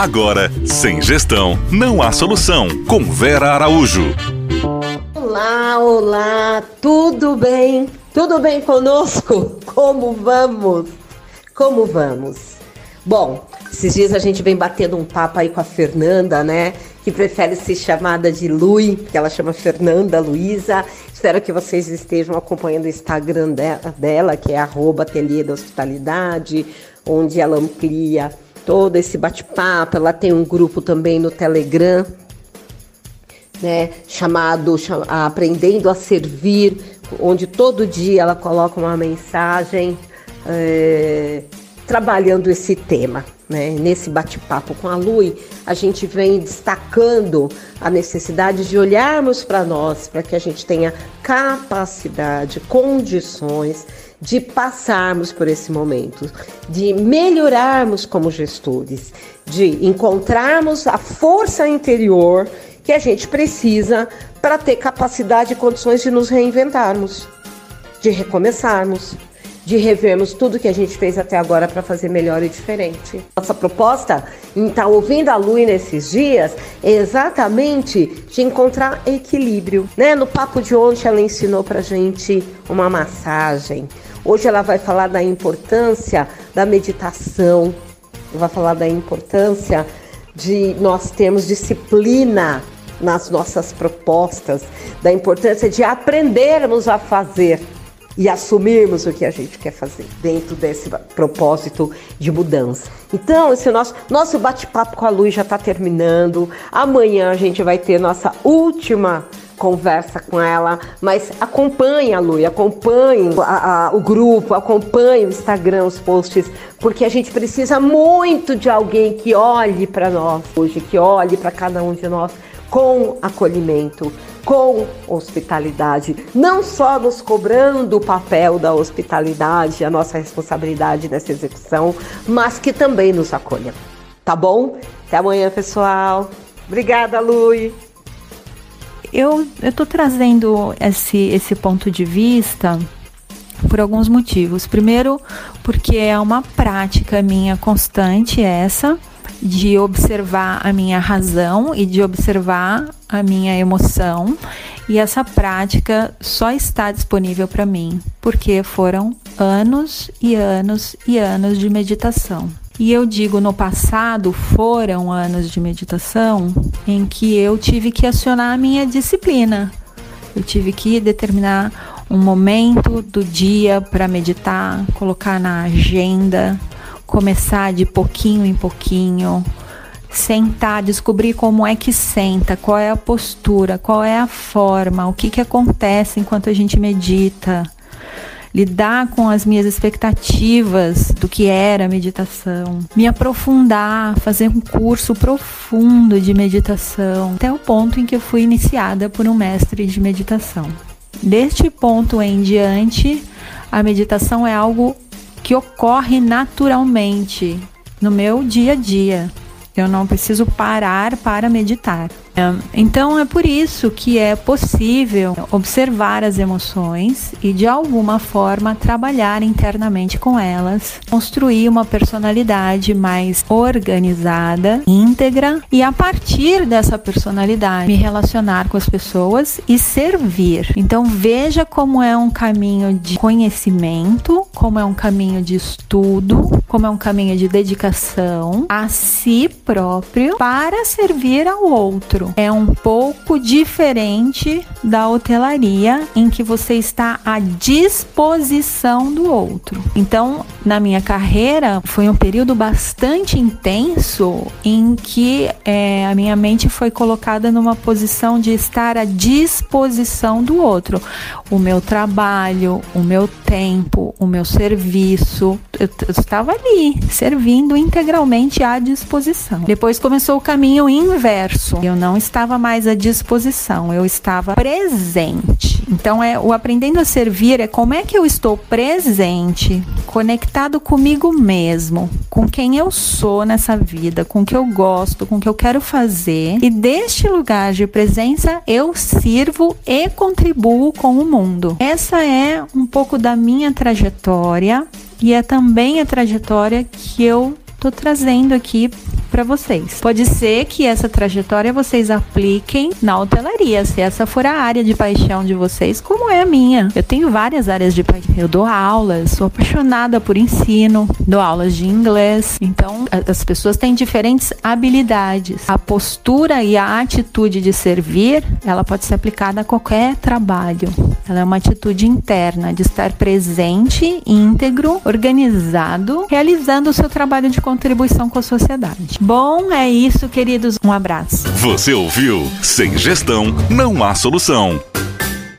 Agora, sem gestão, não há solução. Com Vera Araújo. Olá, olá, tudo bem? Tudo bem conosco? Como vamos? Como vamos? Bom, esses dias a gente vem batendo um papo aí com a Fernanda, né? Que prefere ser chamada de Lui, que ela chama Fernanda Luiza. Espero que vocês estejam acompanhando o Instagram dela, que é arroba Ateliê da Hospitalidade, onde ela amplia todo esse bate-papo. Ela tem um grupo também no Telegram, né, chamado Aprendendo a Servir, onde todo dia ela coloca uma mensagem é, trabalhando esse tema. Né? Nesse bate-papo com a Lui, a gente vem destacando a necessidade de olharmos para nós, para que a gente tenha capacidade, condições de passarmos por esse momento, de melhorarmos como gestores, de encontrarmos a força interior que a gente precisa para ter capacidade e condições de nos reinventarmos, de recomeçarmos, de revermos tudo que a gente fez até agora para fazer melhor e diferente. Nossa proposta em estar tá ouvindo a Lui nesses dias é exatamente de encontrar equilíbrio. Né? No papo de ontem ela ensinou para gente uma massagem. Hoje ela vai falar da importância da meditação, vai falar da importância de nós termos disciplina nas nossas propostas, da importância de aprendermos a fazer e assumirmos o que a gente quer fazer dentro desse propósito de mudança. Então, esse nosso nosso bate-papo com a Luz já está terminando. Amanhã a gente vai ter nossa última conversa com ela, mas acompanhe a Lu, acompanhe a, a, o grupo, acompanhe o Instagram, os posts, porque a gente precisa muito de alguém que olhe para nós hoje, que olhe para cada um de nós com acolhimento, com hospitalidade, não só nos cobrando o papel da hospitalidade, a nossa responsabilidade nessa execução, mas que também nos acolha. Tá bom? Até amanhã, pessoal. Obrigada, Lui eu estou trazendo esse, esse ponto de vista por alguns motivos. Primeiro, porque é uma prática minha constante essa de observar a minha razão e de observar a minha emoção. E essa prática só está disponível para mim porque foram anos e anos e anos de meditação. E eu digo no passado foram anos de meditação em que eu tive que acionar a minha disciplina. Eu tive que determinar um momento do dia para meditar, colocar na agenda, começar de pouquinho em pouquinho, sentar, descobrir como é que senta, qual é a postura, qual é a forma, o que, que acontece enquanto a gente medita lidar com as minhas expectativas do que era meditação, me aprofundar, fazer um curso profundo de meditação, até o ponto em que eu fui iniciada por um mestre de meditação. Deste ponto em diante, a meditação é algo que ocorre naturalmente no meu dia a dia. Eu não preciso parar para meditar. Então é por isso que é possível observar as emoções e de alguma forma trabalhar internamente com elas, construir uma personalidade mais organizada, íntegra e a partir dessa personalidade me relacionar com as pessoas e servir. Então veja como é um caminho de conhecimento, como é um caminho de estudo, como é um caminho de dedicação a si próprio para servir ao outro é um pouco diferente da hotelaria em que você está à disposição do outro. Então, na minha carreira, foi um período bastante intenso em que é, a minha mente foi colocada numa posição de estar à disposição do outro. O meu trabalho, o meu tempo, o meu serviço, eu estava ali, servindo integralmente à disposição. Depois começou o caminho inverso. Eu não estava mais à disposição, eu estava presente. Então é o aprendendo a servir é como é que eu estou presente, conectado comigo mesmo, com quem eu sou nessa vida, com o que eu gosto, com o que eu quero fazer. E deste lugar de presença eu sirvo e contribuo com o mundo. Essa é um pouco da minha trajetória e é também a trajetória que eu tô trazendo aqui para vocês. Pode ser que essa trajetória vocês apliquem na hotelaria, se essa for a área de paixão de vocês, como é a minha. Eu tenho várias áreas de paixão. Eu dou aulas, sou apaixonada por ensino, dou aulas de inglês. Então, as pessoas têm diferentes habilidades. A postura e a atitude de servir, ela pode ser aplicada a qualquer trabalho. Ela é uma atitude interna de estar presente, íntegro, organizado, realizando o seu trabalho de contribuição com a sociedade. Bom, é isso, queridos. Um abraço. Você ouviu? Sem gestão, não há solução.